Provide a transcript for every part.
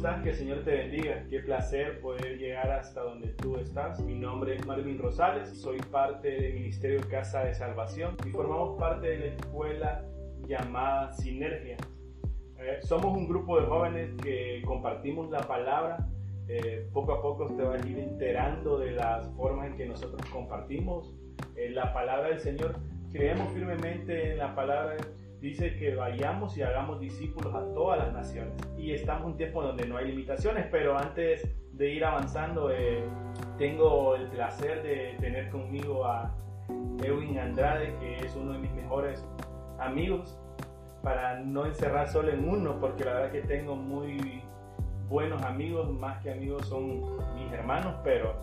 estás? Que el Señor te bendiga. Qué placer poder llegar hasta donde tú estás. Mi nombre es Marvin Rosales, soy parte del Ministerio Casa de Salvación y formamos parte de la escuela llamada Sinergia. Eh, somos un grupo de jóvenes que compartimos la palabra. Eh, poco a poco te vas a ir enterando de las formas en que nosotros compartimos eh, la palabra del Señor. Creemos firmemente en la palabra dice que vayamos y hagamos discípulos a todas las naciones. Y estamos en un tiempo donde no hay limitaciones, pero antes de ir avanzando, eh, tengo el placer de tener conmigo a Edwin Andrade, que es uno de mis mejores amigos, para no encerrar solo en uno, porque la verdad que tengo muy buenos amigos, más que amigos son mis hermanos, pero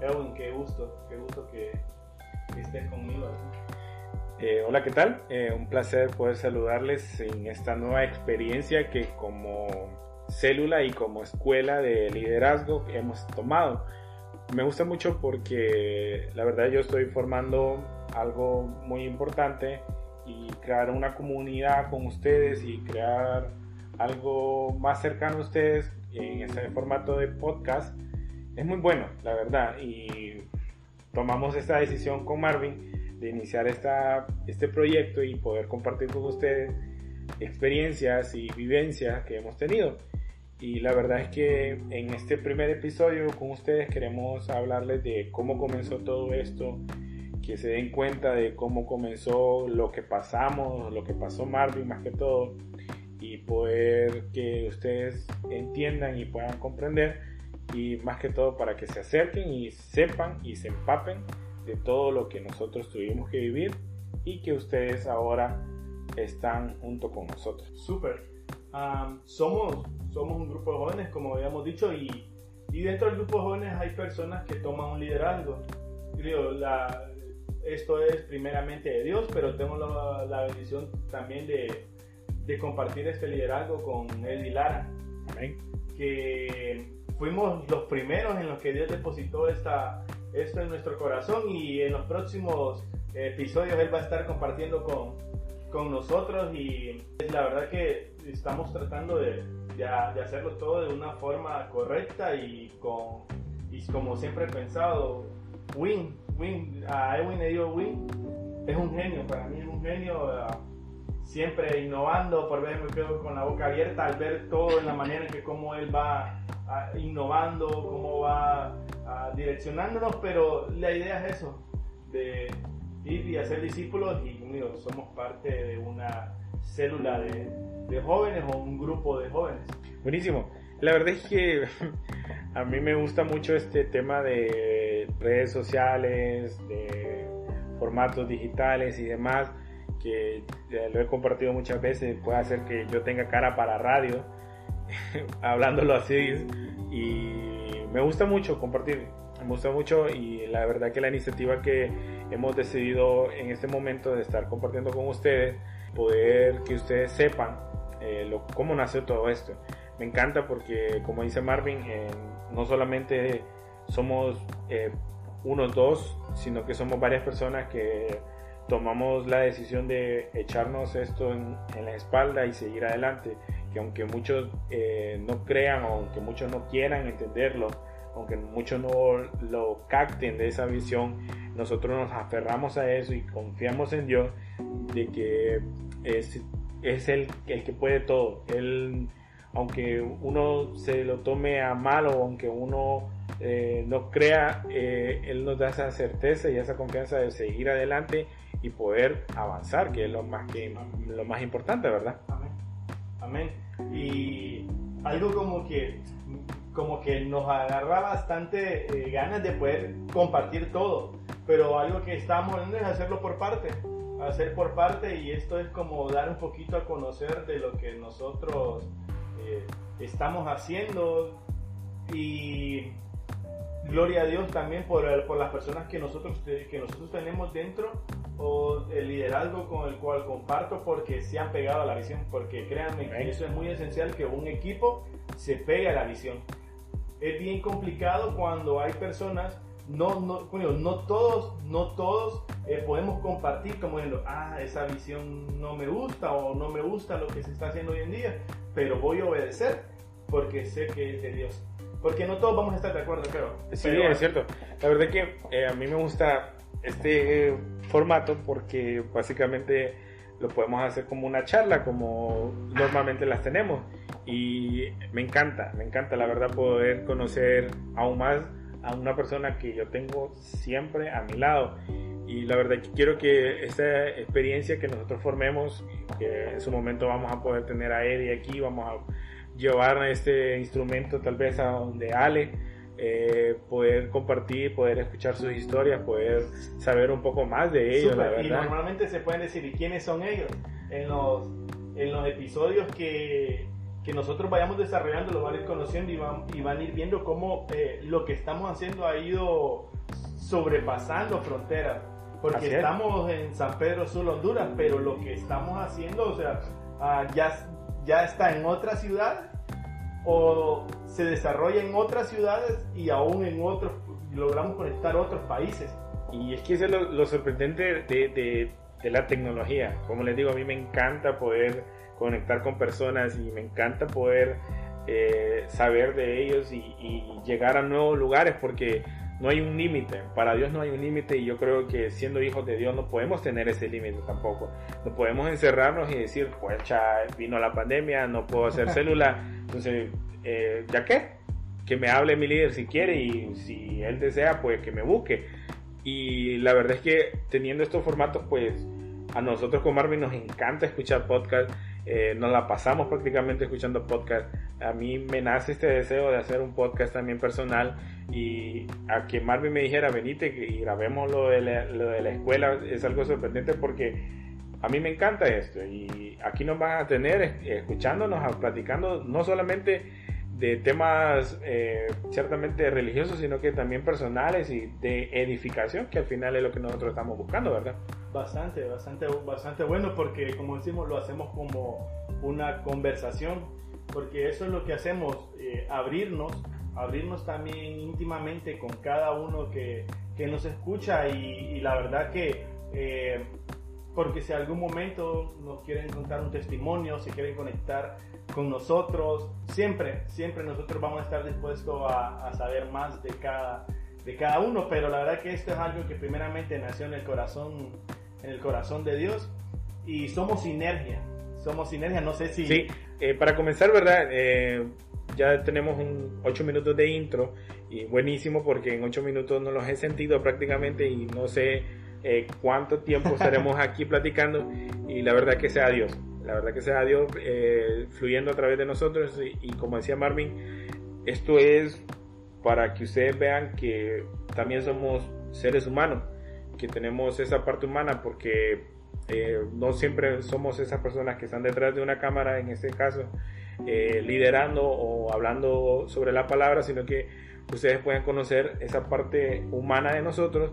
Edwin, qué gusto, qué gusto que, estés conmigo. Eh, hola, ¿qué tal? Eh, un placer poder saludarles en esta nueva experiencia que como célula y como escuela de liderazgo hemos tomado. Me gusta mucho porque la verdad yo estoy formando algo muy importante y crear una comunidad con ustedes y crear algo más cercano a ustedes en este formato de podcast es muy bueno, la verdad. Y tomamos esta decisión con Marvin de iniciar esta, este proyecto y poder compartir con ustedes experiencias y vivencias que hemos tenido. Y la verdad es que en este primer episodio con ustedes queremos hablarles de cómo comenzó todo esto, que se den cuenta de cómo comenzó lo que pasamos, lo que pasó Marvin más que todo, y poder que ustedes entiendan y puedan comprender, y más que todo para que se acerquen y sepan y se empapen de todo lo que nosotros tuvimos que vivir y que ustedes ahora están junto con nosotros. Súper. somos, somos un grupo de jóvenes, como habíamos dicho, y, y, dentro del grupo de jóvenes hay personas que toman un liderazgo. Creo, la, esto es primeramente de Dios, pero tengo la, la bendición también de, de, compartir este liderazgo con y Lara. Amén. Que fuimos los primeros en los que Dios depositó esta, esto en nuestro corazón y en los próximos episodios Él va a estar compartiendo con, con nosotros y la verdad que estamos tratando de, de, hacerlo todo de una forma correcta y, con, y como siempre he pensado, Win, Win, a Edwin le digo Win, es un genio, para mí es un genio. siempre innovando, por ver me quedo con la boca abierta al ver todo en la manera en que cómo él va innovando, cómo va direccionándonos, pero la idea es eso, de ir y hacer discípulos y somos parte de una célula de, de jóvenes o un grupo de jóvenes. Buenísimo. La verdad es que a mí me gusta mucho este tema de redes sociales, de formatos digitales y demás, que lo he compartido muchas veces, puede hacer que yo tenga cara para radio, hablándolo así, y me gusta mucho compartir, me gusta mucho y la verdad que la iniciativa que hemos decidido en este momento de estar compartiendo con ustedes, poder que ustedes sepan eh, lo, cómo nació todo esto. Me encanta porque, como dice Marvin, eh, no solamente somos eh, unos dos, sino que somos varias personas que tomamos la decisión de echarnos esto en, en la espalda y seguir adelante que aunque muchos eh, no crean aunque muchos no quieran entenderlo, aunque muchos no lo capten de esa visión, nosotros nos aferramos a eso y confiamos en Dios de que es, es el, el que puede todo. Él, aunque uno se lo tome a mal o aunque uno eh, no crea, eh, Él nos da esa certeza y esa confianza de seguir adelante y poder avanzar, que es lo más, que, lo más importante, ¿verdad? Amén. Y algo como que, como que nos agarra bastante eh, ganas de poder compartir todo, pero algo que estamos haciendo es hacerlo por parte, hacer por parte y esto es como dar un poquito a conocer de lo que nosotros eh, estamos haciendo y gloria a Dios también por, por las personas que nosotros, que nosotros tenemos dentro o el liderazgo con el cual comparto porque se han pegado a la visión, porque créanme que eso es muy esencial que un equipo se pegue a la visión. Es bien complicado cuando hay personas, no, no, no todos, no todos eh, podemos compartir como diciendo, ah, esa visión no me gusta o no me gusta lo que se está haciendo hoy en día, pero voy a obedecer porque sé que es de Dios. Porque no todos vamos a estar de acuerdo, pero... Sí, pero, es cierto. La verdad que eh, a mí me gusta este formato porque básicamente lo podemos hacer como una charla, como normalmente las tenemos. Y me encanta, me encanta la verdad poder conocer aún más a una persona que yo tengo siempre a mi lado. Y la verdad que quiero que esta experiencia que nosotros formemos, que en su momento vamos a poder tener a Eddie aquí, vamos a llevar este instrumento tal vez a donde Ale, eh, poder compartir, poder escuchar sus historias, poder saber un poco más de ellos, la verdad. Y normalmente se pueden decir, ¿y quiénes son ellos? En los, en los episodios que, que nosotros vayamos desarrollando, lo van a ir conociendo y van, y van a ir viendo cómo eh, lo que estamos haciendo ha ido sobrepasando fronteras. Porque estamos en San Pedro Sur, Honduras, pero lo que estamos haciendo, o sea, uh, ya, ya está en otra ciudad o se desarrolla en otras ciudades y aún en otros, logramos conectar otros países. Y es que eso es lo, sorprendente de, de, la tecnología. Como les digo, a mí me encanta poder conectar con personas y me encanta poder eh, saber de ellos y, llegar a nuevos lugares porque no hay un límite. Para Dios no hay un límite y yo creo que siendo hijos de Dios no podemos tener ese límite tampoco. No podemos encerrarnos y decir, pues ya vino la pandemia, no puedo hacer célula. Entonces, eh, ¿ya qué? Que me hable mi líder si quiere y si él desea, pues que me busque. Y la verdad es que teniendo estos formatos, pues a nosotros con Marvin nos encanta escuchar podcasts. Eh, nos la pasamos prácticamente escuchando podcast. A mí me nace este deseo de hacer un podcast también personal y a que Marvin me dijera, venite y grabemos lo de la, lo de la escuela es algo sorprendente porque a mí me encanta esto y aquí nos van a tener escuchándonos, platicando no solamente de temas eh, ciertamente religiosos, sino que también personales y de edificación, que al final es lo que nosotros estamos buscando, ¿verdad? Bastante, bastante, bastante bueno, porque como decimos, lo hacemos como una conversación, porque eso es lo que hacemos, eh, abrirnos, abrirnos también íntimamente con cada uno que, que nos escucha y, la verdad que... Eh, porque si algún momento nos quieren contar un testimonio, si quieren conectar con nosotros, siempre, siempre nosotros vamos a estar dispuestos a, saber más de cada, de cada uno, pero la verdad que esto es algo que primeramente nació en el corazón, en el corazón de Dios y somos sinergia, somos sinergia, no sé si... Sí, eh, para comenzar, ¿verdad? Eh, ya tenemos un 8 minutos de intro y buenísimo porque en 8 minutos no los he sentido prácticamente y no sé eh, cuánto tiempo estaremos aquí platicando y la verdad que sea Dios la verdad que sea Dios eh, fluyendo a través de nosotros y, como decía Marvin, esto es para que ustedes vean que también somos seres humanos, que tenemos esa parte humana porque eh, no siempre somos esas personas que están detrás de una cámara, en este caso, eh, liderando o hablando sobre la palabra, sino que ustedes pueden conocer esa parte humana de nosotros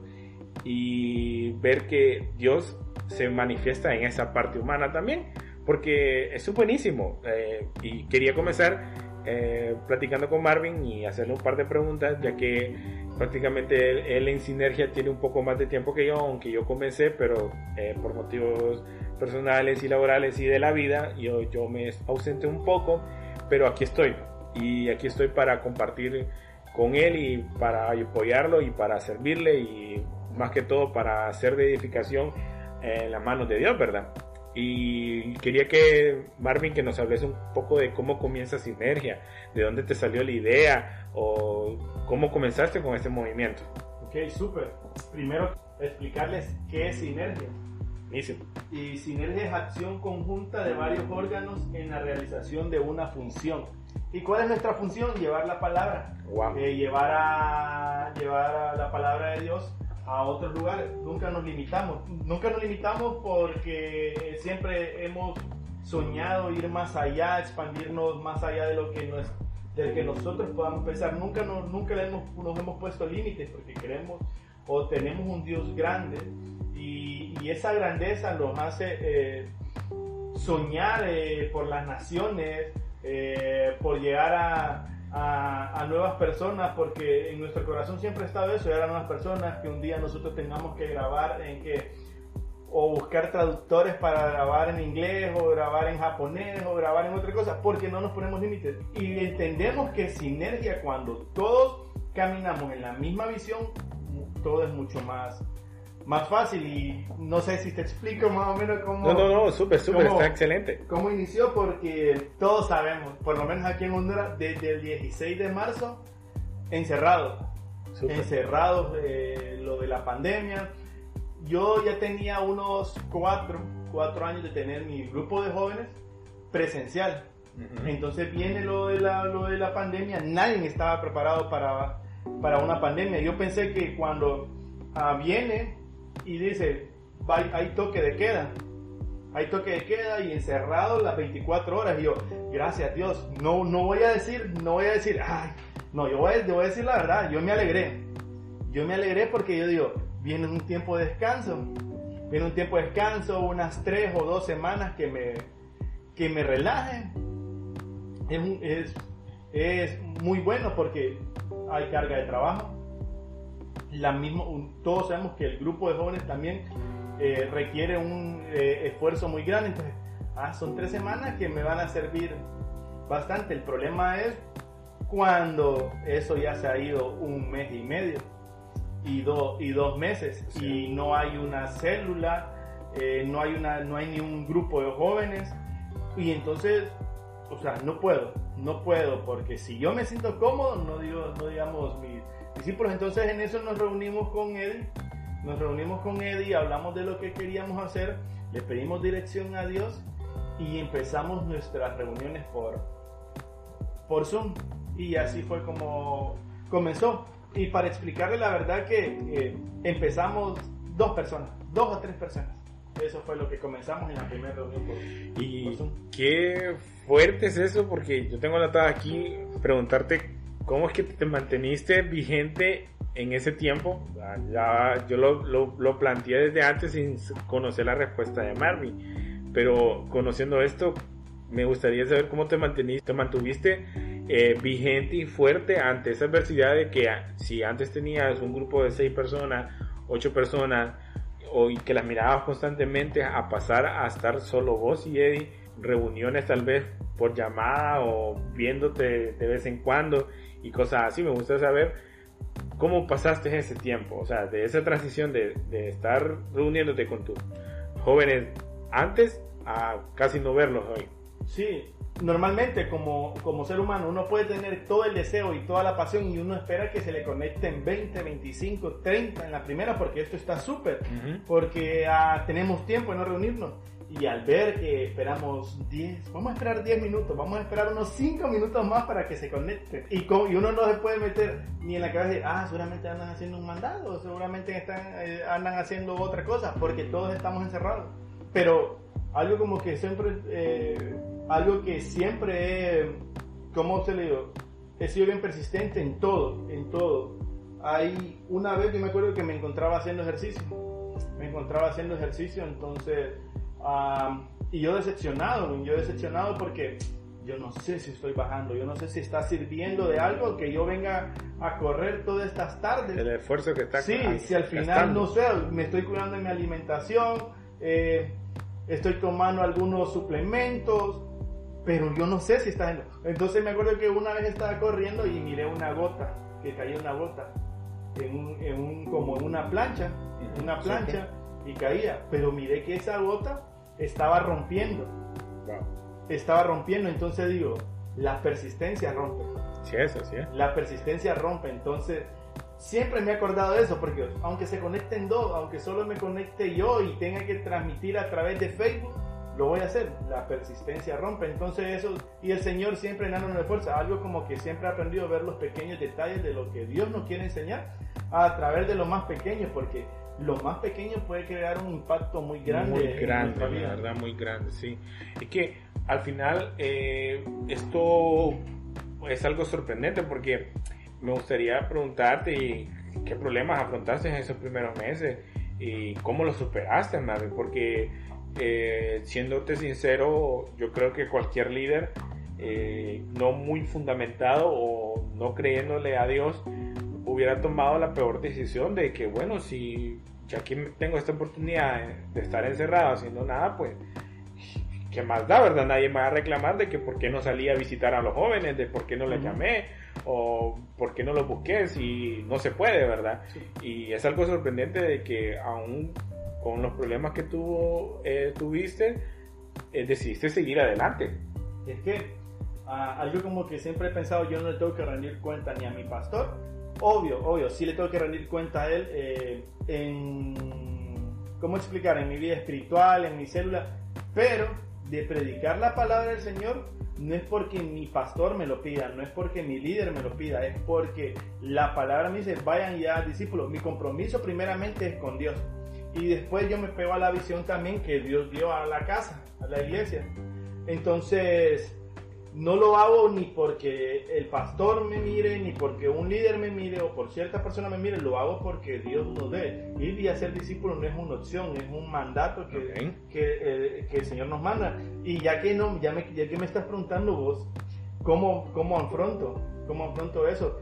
y ver que Dios se manifiesta en esa parte humana también porque es buenísimo. Eh, y quería comenzar eh, platicando con Marvin y hacerle un par de preguntas, ya que prácticamente él, en Sinergia tiene un poco más de tiempo que yo, aunque yo comencé, pero eh, por motivos personales y laborales y de la vida, yo, yo me ausenté un poco, pero aquí estoy. Y aquí estoy para compartir con él y para apoyarlo y para servirle y más que todo para hacer de edificación en las manos de Dios, ¿verdad? Y quería que Marvin que nos hables un poco de cómo comienza Sinergia, de dónde te salió la idea o cómo comenzaste con este movimiento. Ok, súper. Primero explicarles qué es Sinergia. Y sinergia es acción conjunta de varios órganos en la realización de una función. ¿Y cuál es nuestra función? Llevar la palabra. Eh, llevar, a, llevar a la palabra de Dios a otros lugares. Nunca nos limitamos. Nunca nos limitamos porque siempre hemos soñado ir más allá, expandirnos más allá de lo que, nos, del que nosotros podamos pensar. Nunca, nos, nunca hemos, nos hemos puesto límites porque queremos o tenemos un Dios grande y, esa grandeza nos hace eh, soñar eh, por las naciones, eh, por llegar a a, nuevas personas, porque en nuestro corazón siempre ha estado eso, llegar a nuevas personas, que un día nosotros tengamos que grabar, en que, o buscar traductores para grabar en inglés o grabar en japonés o grabar en otra cosa, porque no nos ponemos límites. Y entendemos que sinergia, cuando todos caminamos en la misma visión, todo es mucho más más fácil y no sé si te explico más o menos cómo... No, no, no, súper, súper, está excelente. ¿Cómo inició? Porque todos sabemos, por lo menos aquí en Honduras, desde el 16 de marzo, encerrados. Encerrados, eh, lo de la pandemia. Yo ya tenía unos cuatro, cuatro años de tener mi grupo de jóvenes presencial. Entonces viene lo de, la, lo de la pandemia, nadie estaba preparado para, para una pandemia. Yo pensé que cuando ah, viene y dice, hay toque de queda. Hay toque de queda y encerrado las 24 horas. Y yo, gracias Dios, no, no voy a decir, no voy a decir, ay, no, yo voy, a, voy a decir la verdad, yo me alegré. Yo me alegré porque yo digo, viene un tiempo de descanso. Viene un tiempo de descanso, unas 3 o 2 semanas que me, que me relajen. Es, es, es muy bueno porque hay carga de trabajo la misma, todos sabemos que el grupo de jóvenes también eh, requiere un eh, esfuerzo muy grande. Entonces, ah, son tres semanas que me van a servir bastante. El problema es cuando eso ya se ha ido un mes y medio y, y dos meses y no hay una célula, eh, no, hay una, no hay ni un grupo de jóvenes y entonces, o sea, no puedo, no puedo porque si yo me siento cómodo, no, digo, no digamos mi discípulos. Entonces en eso nos reunimos con Eddie, nos reunimos con Eddie, hablamos de lo que queríamos hacer, le pedimos dirección a Dios y empezamos nuestras reuniones por, por Zoom. Y así fue como comenzó. Y para explicarle la verdad que empezamos dos personas, dos o tres personas. Eso fue lo que comenzamos en la primera reunión por, y qué fuerte es eso, porque yo tengo la tabla aquí preguntarte ¿Cómo es que te manteniste vigente en ese tiempo? Ya, yo lo, lo, planteé desde antes sin conocer la respuesta de Marvin, pero conociendo esto, me gustaría saber cómo te mantuviste eh, vigente y fuerte ante esa adversidad de que si antes tenías un grupo de seis personas, ocho personas, o, y que las mirabas constantemente a pasar a estar solo vos y Eddie, reuniones tal vez por llamada o viéndote de vez en cuando y cosas así. Me gusta saber cómo pasaste ese tiempo, o sea, de esa transición de, de estar reuniéndote con tus jóvenes antes a casi no verlos hoy. Sí, normalmente como, como ser humano uno puede tener todo el deseo y toda la pasión y uno espera que se le conecten 20, 25, 30 en la primera porque esto está súper, porque ah, tenemos tiempo de no reunirnos. Y al ver que esperamos 10, vamos a esperar 10 minutos, vamos a esperar unos 5 minutos más para que se conecten. Y, y uno no se puede meter ni en la cabeza de, ah, seguramente andan haciendo un mandado, seguramente están, eh, andan haciendo otra cosa, porque todos estamos encerrados. Pero algo como que siempre, eh, algo que siempre he, ¿cómo se le digo? He sido bien persistente en todo, en todo. Hay una vez que me acuerdo que me encontraba haciendo ejercicio. Me encontraba haciendo ejercicio, entonces y yo decepcionado, yo decepcionado porque yo no sé si estoy bajando, yo no sé si está sirviendo de algo que yo venga a correr todas estas tardes. El esfuerzo que está Sí, si al final no sé, me estoy cuidando de mi alimentación, eh, estoy tomando algunos suplementos, pero yo no sé si está en... Entonces me acuerdo que una vez estaba corriendo y miré una gota, que cayó una gota, en un, en un como en una plancha, en una plancha, y caía, pero miré que esa gota estaba rompiendo. Estaba rompiendo, entonces digo, la persistencia rompe. Sí, eso, sí. La persistencia rompe, entonces siempre me he acordado de eso, porque aunque se conecten dos, aunque solo me conecte yo y tenga que transmitir a través de Facebook, lo voy a hacer. La persistencia rompe, entonces eso, y el Señor siempre dándonos fuerza, algo como que siempre he aprendido a ver los pequeños detalles de lo que Dios nos quiere enseñar a través de lo más pequeño, porque lo más pequeño puede crear un impacto muy grande. Muy grande, la verdad, muy grande, sí. Es que al final eh, esto es algo sorprendente porque me gustaría preguntarte qué problemas afrontaste en esos primeros meses y cómo los superaste, Marvin, porque eh, siéndote sincero, yo creo que cualquier líder eh, no muy fundamentado o no creyéndole a Dios hubiera tomado la peor decisión de que, bueno, si ya que tengo esta oportunidad de estar encerrado haciendo nada, pues, ¿qué más da, verdad? Nadie me va a reclamar de que por qué no salí a visitar a los jóvenes, de por qué no les llamé, o por qué no los busqué, si no se puede, ¿verdad? Y es algo sorprendente de que aún con los problemas que tú eh, tuviste, eh, decidiste seguir adelante. Es que ah, algo como que siempre he pensado, yo no le tengo que rendir cuenta ni a mi pastor, obvio, obvio, sí le tengo que rendir cuenta a él eh, en, ¿cómo explicar? En mi vida espiritual, en mi célula, pero de predicar la palabra del Señor no es porque mi pastor me lo pida, no es porque mi líder me lo pida, es porque la palabra me dice, vayan ya discípulos. Mi compromiso primeramente es con Dios. Y después yo me pego a la visión también que Dios dio a la casa, a la iglesia. Entonces, no lo hago ni porque el pastor me mire, ni porque un líder me mire o por cierta persona me mire, lo hago porque Dios nos dé. Ir y hacer discípulo no es una opción, es un mandato que, eh, que, el Señor nos manda. Y ya que, no, ya, me, ya que me estás preguntando vos, ¿cómo, cómo afronto? ¿Cómo afronto eso?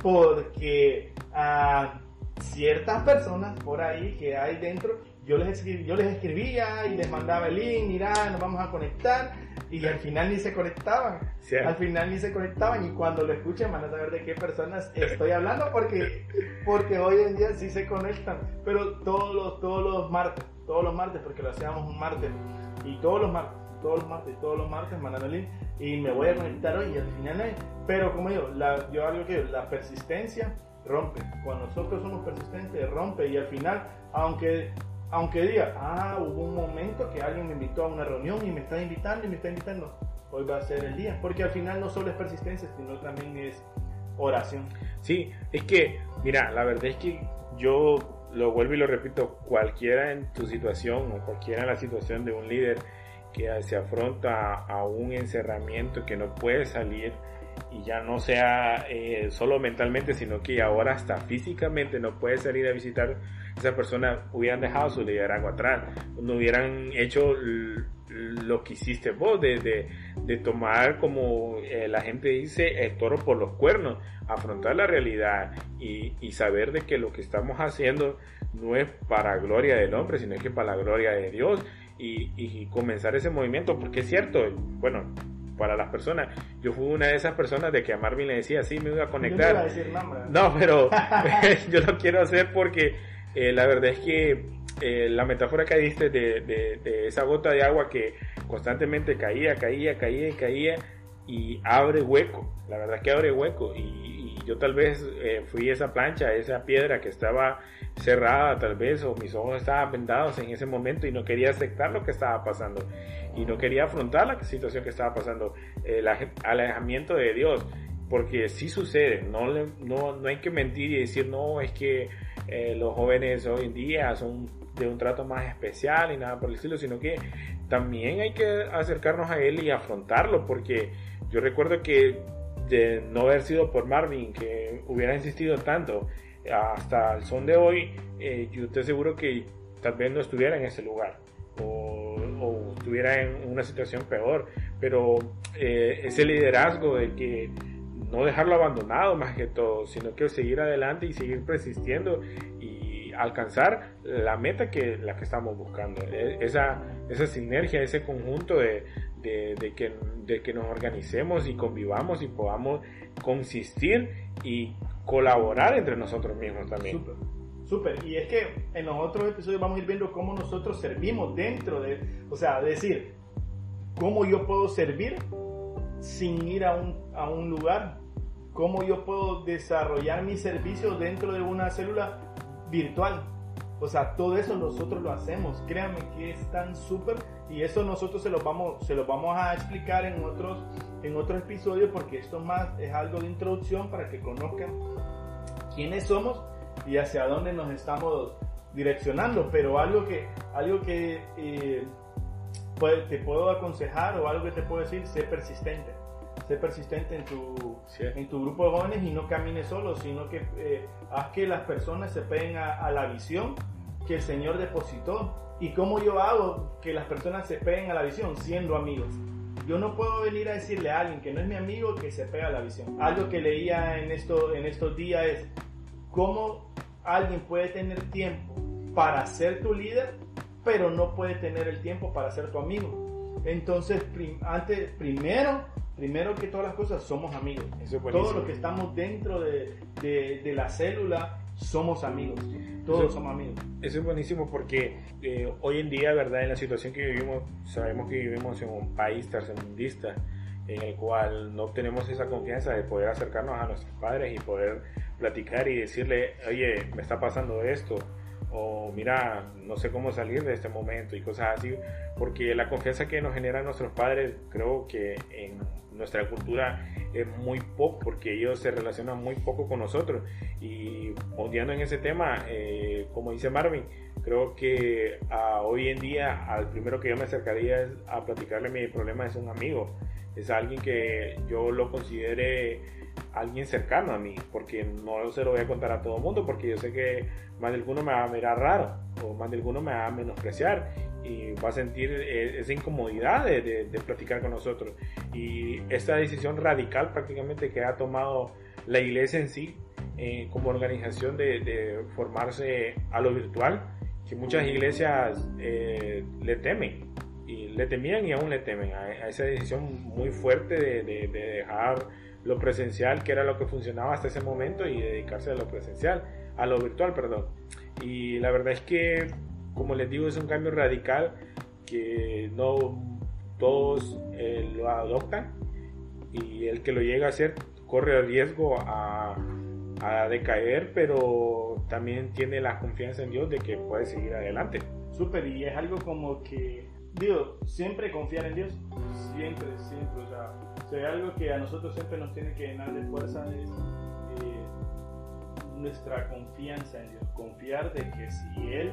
Porque a ciertas personas por ahí que hay dentro, yo les, yo les escribía y les mandaba el link, mira, nos vamos a conectar y al final ni se conectaban. Al final ni se conectaban y cuando lo escuchen van a saber de qué personas estoy hablando porque, porque hoy en día sí se conectan, pero todos los, todos los martes, todos los martes, porque lo hacíamos un martes y todos los martes, todos los martes, todos los martes link y me voy a conectar hoy y al final no hay. Pero como digo, la, yo algo que la persistencia rompe. Cuando nosotros somos persistentes, rompe y al final, aunque aunque diga, ah, hubo un momento que alguien me invitó a una reunión y me está invitando y me está invitando, hoy va a ser el día. Porque al final no solo es persistencia, sino también es oración. Sí, es que, mira, la verdad es que yo lo vuelvo y lo repito, cualquiera en tu situación o cualquiera en la situación de un líder que se afronta a un encerramiento que no puede salir y ya no sea eh, solo mentalmente, sino que ahora hasta físicamente no puede salir a visitar esas personas hubieran dejado su liderazgo atrás, no hubieran hecho lo que hiciste vos, de, de, tomar, como eh, la gente dice, el toro por los cuernos, afrontar la realidad y, y, saber de que lo que estamos haciendo no es para gloria del hombre, sino que para la gloria de Dios y comenzar ese movimiento, porque es cierto, bueno, para las personas. Yo fui una de esas personas de que a Marvin le decía, sí, me voy a conectar. No, pero yo lo quiero hacer porque eh, la verdad es que eh, la metáfora que diste de, de, esa gota de agua que constantemente caía, caía, caía y caía y abre hueco, la verdad es que abre hueco y, yo tal vez eh, fui esa plancha, esa piedra que estaba cerrada tal vez o mis ojos estaban vendados en ese momento y no quería aceptar lo que estaba pasando. Y no quería afrontar la situación que estaba pasando, el alejamiento de Dios, porque sí sucede, no, no, no hay que mentir y decir no, es que eh, los jóvenes hoy en día son de un trato más especial y nada por el estilo, sino que también hay que acercarnos a él y afrontarlo, porque yo recuerdo que de no haber sido por Marvin, que hubiera insistido tanto hasta el son de hoy, eh, yo estoy seguro que tal vez no estuviera en ese lugar o, estuviera en una situación peor, pero eh, ese liderazgo de que no dejarlo abandonado más que todo, sino que seguir adelante y seguir persistiendo y alcanzar la meta que la que estamos buscando. E, esa, esa sinergia, ese conjunto de, de, que, de que nos organicemos y convivamos y podamos consistir y colaborar entre nosotros mismos también. Súper, súper. Y es que en los otros episodios vamos a ir viendo cómo nosotros servimos dentro de, o sea, decir, cómo yo puedo servir sin ir a un, a un lugar? ¿Cómo yo puedo desarrollar mi servicio dentro de una célula virtual? O sea, todo eso nosotros lo hacemos. Créanme que es tan súper y eso nosotros se lo vamos, se vamos a explicar en otros, en otros episodios porque esto más es algo de introducción para que conozcan quiénes somos y hacia dónde nos estamos direccionando. Pero algo que, algo que eh, te puedo aconsejar o algo que te puedo decir, sé persistente. Sé persistente en tu, en tu grupo de jóvenes y no camines solo, sino que eh, haz que las personas se peguen a, la visión que el Señor depositó. ¿Y cómo yo hago que las personas se peguen a la visión? Siendo amigos. Yo no puedo venir a decirle a alguien que no es mi amigo que se pega a la visión. Algo que leía en, esto, en estos días es cómo alguien puede tener tiempo para ser tu líder, pero no puede tener el tiempo para ser tu amigo. Entonces, antes, primero, primero que todas las cosas, somos amigos. Todos los que estamos dentro de, de, la célula somos amigos. Todos somos amigos. Eso es buenísimo porque eh, hoy en día, ¿verdad? En la situación que vivimos, sabemos que vivimos en un país tercermundista en el cual no tenemos esa confianza de poder acercarnos a nuestros padres y poder platicar y decirle, oye, me está pasando esto, o mira, no sé cómo salir de este momento y cosas así, porque la confianza que nos generan nuestros padres creo que en nuestra cultura es muy poco, porque ellos se relacionan muy poco con nosotros. Y ondeando en ese tema, eh, como dice Marvin, creo que ah, hoy en día al primero que yo me acercaría es a platicarle mi problema es un amigo, es alguien que yo lo considere alguien cercano a mí, porque no se lo voy a contar a todo el mundo, porque yo sé que más de alguno me va a mirar raro, o más de alguno me va a menospreciar, y va a sentir e, esa incomodidad de, platicar con nosotros. Y esta decisión radical prácticamente que ha tomado la iglesia en sí, eh, como organización de, de, formarse a lo virtual, que muchas iglesias eh, le temen, y le temían y aún le temen a, a esa decisión muy fuerte de, de dejar lo presencial, que era lo que funcionaba hasta ese momento, y dedicarse a lo presencial, a lo virtual, perdón. Y la verdad es que, como les digo, es un cambio radical que no todos eh, lo adoptan y el que lo llega a hacer corre el riesgo a, a decaer, pero también tiene la confianza en Dios de que puede seguir adelante. Súper, y es algo como que, digo, siempre confiar en Dios, siempre, siempre, o sea, o algo que a nosotros siempre nos tiene que llenar de fuerza es eh, nuestra confianza en Dios. Confiar de que si Él,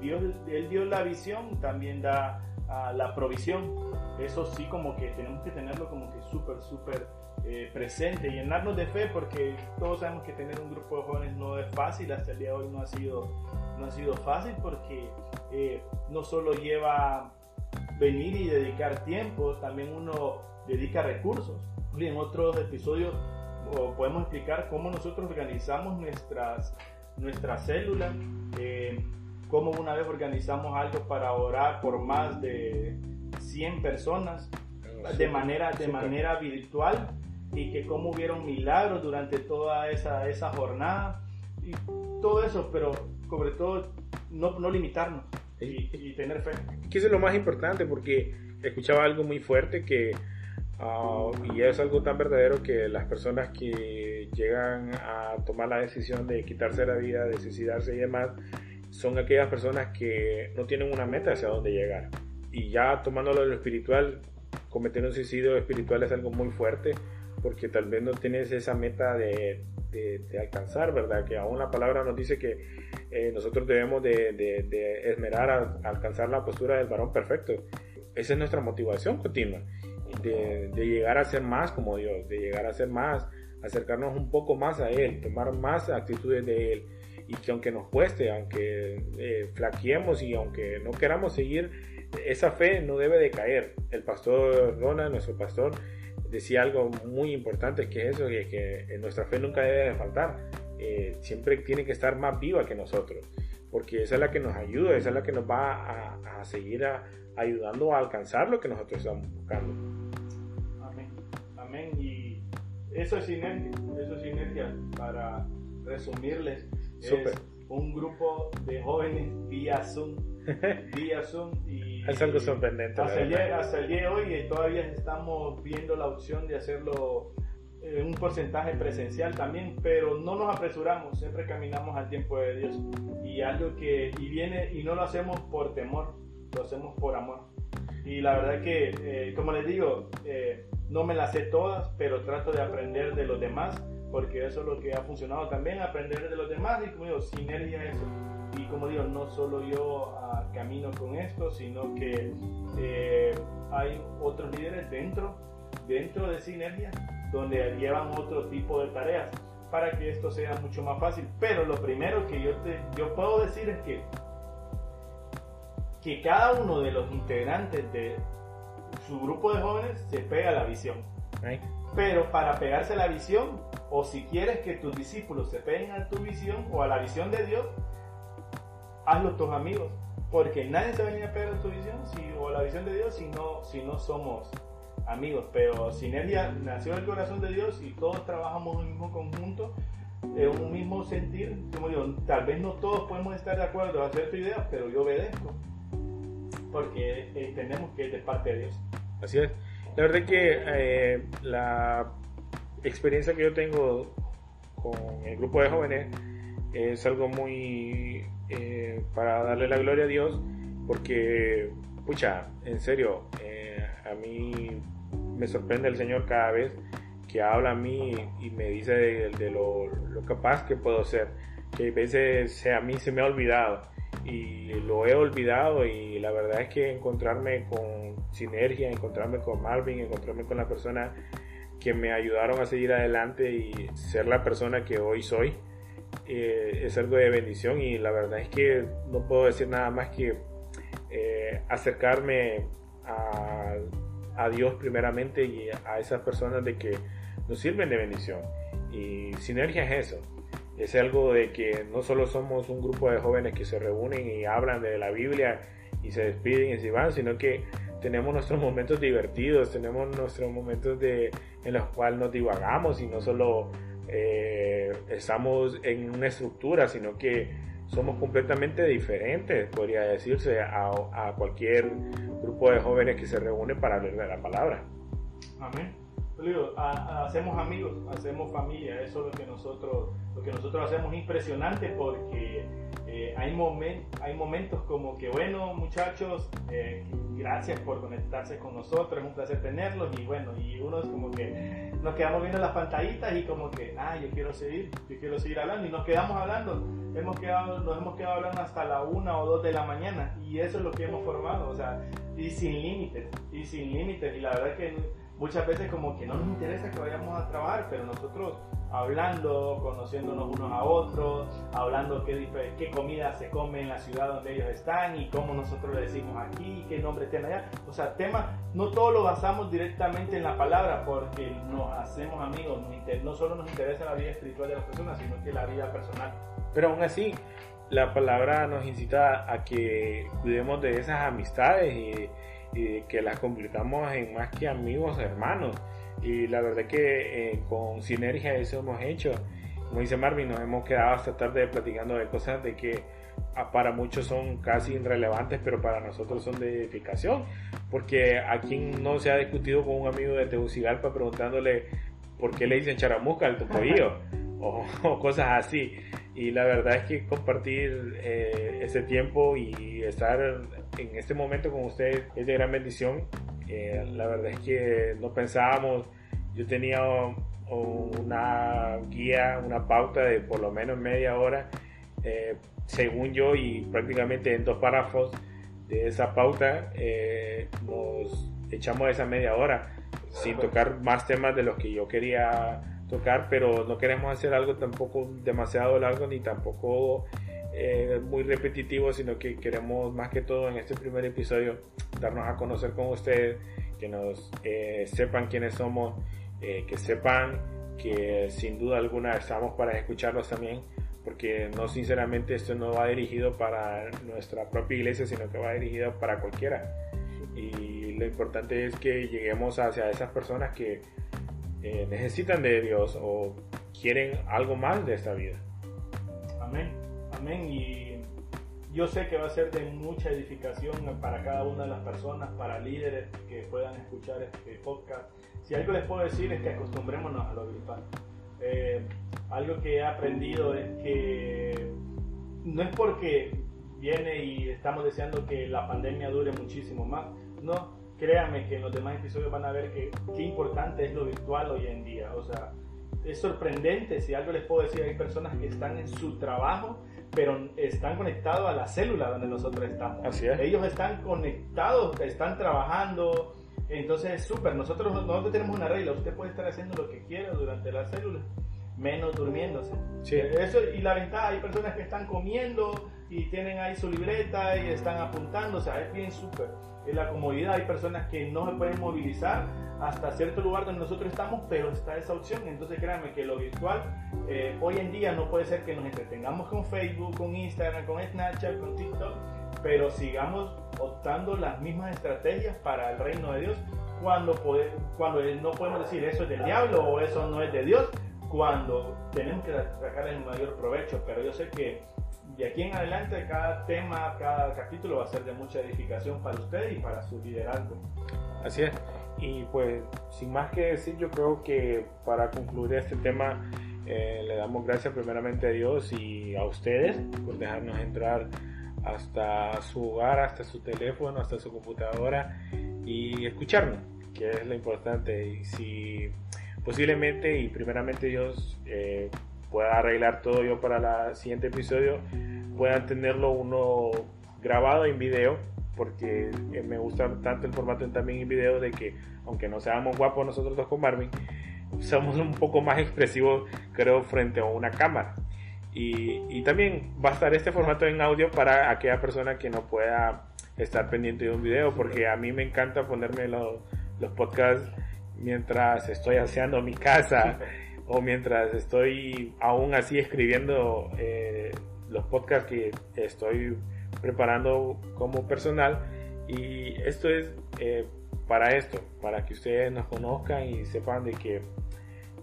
Dios, él dio la visión, también da ah, la provisión. Eso sí como que tenemos que tenerlo como que súper, súper eh, presente, llenarnos de fe porque todos sabemos que tener un grupo de jóvenes no es fácil, hasta el día de hoy no ha sido, no ha sido fácil porque eh, no solo lleva venir y dedicar tiempo, también uno dedica recursos. Y en otros episodios podemos explicar cómo nosotros organizamos nuestras, nuestras células, eh, cómo una vez organizamos algo para orar por más de 100 personas ah, de manera, de manera virtual y que cómo hubieron milagros durante toda esa, esa jornada y todo eso, pero sobre todo no, no limitarnos y, y tener fe. Que eso es lo más importante porque escuchaba algo muy fuerte que Ah, y es algo tan verdadero que las personas que llegan a tomar la decisión de quitarse la vida, de suicidarse y demás, son aquellas personas que no tienen una meta hacia dónde llegar. Y ya tomándolo de lo espiritual, cometer un suicidio espiritual es algo muy fuerte porque tal vez no tienes esa meta de, de, alcanzar, ¿verdad? Que aún la palabra nos dice que eh, nosotros debemos de, de esmerar a, a alcanzar la postura del varón perfecto. Esa es nuestra motivación continua de, llegar a ser más como Dios, de llegar a ser más, acercarnos un poco más a Él, tomar más actitudes de Él. Y que aunque nos cueste, aunque eh, flaqueemos y aunque no queramos seguir, esa fe no debe de caer. El pastor Ronald, nuestro pastor, decía algo muy importante que es eso, que, que nuestra fe nunca debe de faltar. Eh, siempre tiene que estar más viva que nosotros, porque esa es la que nos ayuda, esa es la que nos va a, a seguir ayudando a alcanzar lo que nosotros estamos buscando. Y eso es sinergia, eso es sinergia. Para resumirles, es un grupo de jóvenes vía Zoom, vía Zoom y es algo sorprendente. Hasta el, día, hasta el, día, de hoy todavía estamos viendo la opción de hacerlo en eh, un porcentaje presencial también, pero no nos apresuramos, siempre caminamos al tiempo de Dios y algo que y viene y no lo hacemos por temor, lo hacemos por amor. Y la verdad que, eh, como les digo, eh, no me las sé todas, pero trato de aprender de los demás, porque eso es lo que ha funcionado también, aprender de los demás y como digo, sinergia eso. Y como digo, no solo yo ah, camino con esto, sino que eh, hay otros líderes dentro, dentro de sinergia, donde llevan otro tipo de tareas para que esto sea mucho más fácil. Pero lo primero que yo, te, yo puedo decir es que que cada uno de los integrantes de su grupo de jóvenes se pega a la visión. Pero para pegarse a la visión, o si quieres que tus discípulos se peguen a tu visión o a la visión de Dios, hazlo tus amigos, porque nadie se va a venir a pegar tu visión si, o la visión de Dios si no, si no somos amigos. Pero Sinergia nació del corazón de Dios y todos trabajamos en un mismo conjunto, en un mismo sentir. Como digo, tal vez no todos podemos estar de acuerdo a hacer tu idea, pero yo obedezco, porque entendemos que es de parte de Dios. Así es. La verdad es que eh, la experiencia que yo tengo con el grupo de jóvenes es algo muy eh, para darle la gloria a Dios, porque, pucha, en serio, eh, a mí me sorprende el Señor cada vez que habla a mí y me dice de, lo, capaz que puedo ser, que a veces a mí se me ha olvidado y lo he olvidado y la verdad es que encontrarme con Sinergia, encontrarme con Marvin, encontrarme con la persona que me ayudaron a seguir adelante y ser la persona que hoy soy, eh, es algo de bendición y la verdad es que no puedo decir nada más que eh, acercarme a, a, Dios primeramente y a esas personas de que nos sirven de bendición. Y sinergia es eso, es algo de que no solo somos un grupo de jóvenes que se reúnen y hablan de la Biblia y se despiden y se van, sino que tenemos nuestros momentos divertidos, tenemos nuestros momentos de, en los cuales nos divagamos y no solo eh, estamos en una estructura, sino que somos completamente diferentes, podría decirse, a, a cualquier grupo de jóvenes que se reúne para hablar de la palabra. Amén hacemos amigos, hacemos familia, eso es lo que nosotros, lo que nosotros hacemos impresionante porque eh, hay, hay momentos como que, bueno muchachos, eh, gracias por conectarse con nosotros, es un placer tenerlos y bueno, y uno es como que nos quedamos viendo las pantallitas y como que, ah, yo quiero seguir, yo quiero seguir hablando y nos quedamos hablando, hemos quedado, nos hemos quedado hablando hasta la una o dos de la mañana. Y eso es lo que hemos formado, o sea, y sin límites, y sin límites. Y la verdad es que muchas veces como que no nos interesa que vayamos a trabajar, pero nosotros hablando, conociéndonos unos a otros, hablando qué, qué comida se come en la ciudad donde ellos están y cómo nosotros le decimos aquí, qué nombre tienen allá. O sea, tema, no todo lo basamos directamente en la palabra porque nos hacemos amigos, no solo nos interesa la vida espiritual de las personas, sino que la vida personal. Pero aún así, la palabra nos incita a que cuidemos de esas amistades y y que las completamos en más que amigos, hermanos. Y la verdad que eh, con sinergia eso hemos hecho. Como dice Marvin, nos hemos quedado hasta tarde platicando de cosas de que ah, para muchos son casi irrelevantes, pero para nosotros son de edificación. Porque a quien no se ha discutido con un amigo de Tegucigalpa preguntándole por qué le dicen charamusca al topoillo o, o, cosas así. Y la verdad es que compartir eh, ese tiempo y estar en este momento con ustedes es de gran bendición. Eh, la verdad es que no pensábamos, yo tenía una guía, una pauta de por lo menos media hora, eh, según yo, y prácticamente en dos párrafos de esa pauta eh, nos echamos esa media hora sin tocar más temas de los que yo quería tocar, pero no queremos hacer algo tampoco demasiado largo ni tampoco eh, muy repetitivo, sino que queremos más que todo en este primer episodio darnos a conocer con ustedes, que nos eh, sepan quiénes somos, eh, que sepan que sin duda alguna estamos para escucharlos también, porque no sinceramente esto no va dirigido para nuestra propia iglesia, sino que va dirigido para cualquiera. Y lo importante es que lleguemos hacia esas personas que necesitan de Dios o quieren algo más de esta vida. Amén. Amén. Y yo sé que va a ser de mucha edificación para cada una de las personas, para líderes que puedan escuchar este podcast. Si algo les puedo decir es que acostumbrémonos a lo virtual. Eh, algo que he aprendido es que no es porque viene y estamos deseando que la pandemia dure muchísimo más. No, créanme que en los demás episodios van a ver que qué importante es lo virtual hoy en día. O sea, es sorprendente, si algo les puedo decir, hay personas que están en su trabajo pero están conectados a la célula donde nosotros estamos. Así es. Ellos están conectados, están trabajando, entonces es súper. Nosotros, nosotros tenemos una regla, usted puede estar haciendo lo que quiera durante la célula, menos durmiéndose. Sí. Eso, y la ventaja, hay personas que están comiendo y tienen ahí su libreta y están apuntando, o sea, es bien súper. es la comodidad. Hay personas que no se pueden movilizar hasta cierto lugar donde nosotros estamos, pero está esa opción. Entonces créanme que lo virtual eh, hoy en día no puede ser que nos entretengamos con Facebook, con Instagram, con Snapchat, con TikTok, pero sigamos optando las mismas estrategias para el reino de Dios cuando, cuando no podemos decir eso es del diablo o eso no es de Dios, cuando tenemos que sacar el mayor provecho. Pero yo sé que de aquí en adelante cada tema, cada capítulo va a ser de mucha edificación para usted y para su liderazgo. Así es. Y pues sin más que decir, yo creo que para concluir este tema eh, le damos gracias primeramente a Dios y a ustedes por dejarnos entrar hasta su hogar, hasta su teléfono, hasta su computadora y escucharnos, que es lo importante. Y si posiblemente y primeramente Dios eh, pueda arreglar todo yo para el siguiente episodio, puedan tenerlo uno grabado en video, porque eh, me gusta tanto el formato también en video de que aunque no seamos guapos nosotros dos con Marvin, somos un poco más expresivos creo frente a una cámara. Y, y, también va a estar este formato en audio para aquella persona que no pueda estar pendiente de un video, porque a mí me encanta ponerme los, los podcasts mientras estoy haciendo mi casa o mientras estoy aún así escribiendo eh, los podcasts que estoy preparando como personal. Y esto es eh, para esto, para que ustedes nos conozcan y sepan de que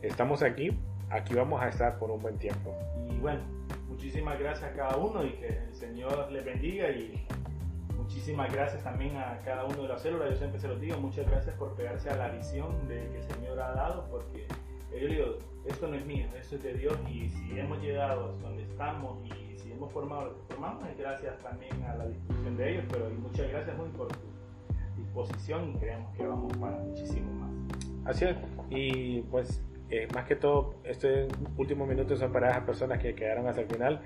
estamos aquí, aquí vamos a estar por un buen tiempo. Y bueno, muchísimas gracias a cada uno y que el Señor les bendiga y muchísimas gracias también a cada uno de las células, yo siempre se los digo, muchas gracias por pegarse a la visión de que el Señor ha dado porque yo digo, esto no es mío, esto es de Dios y si hemos llegado hasta donde estamos y hemos formado lo que formamos es gracias también a la disposición de ellos, pero muchas gracias muy por tu disposición y creemos que vamos para muchísimo más. Así es, y pues eh, más que todo, estos últimos minutos son para esas personas que quedaron hasta el final.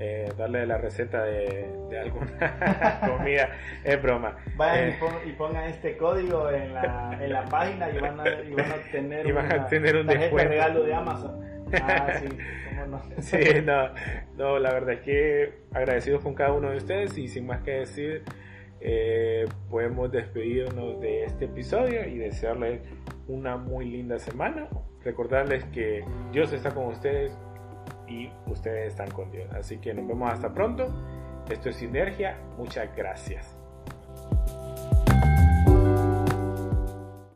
Eh, darle la receta de, de alguna comida, es broma. Vayan eh, y, pongan este código en la, en la página y van a, y van a obtener y van a tener un descuento. regalo de Amazon. Ah, sí, ¿cómo no? sí, no, no, la verdad es que agradecidos con cada uno de ustedes y sin más que decir, eh, podemos despedirnos de este episodio y desearles una muy linda semana. Recordarles que Dios está con ustedes y ustedes están con Dios. Así que nos vemos hasta pronto. Esto es Sinergia. Muchas gracias.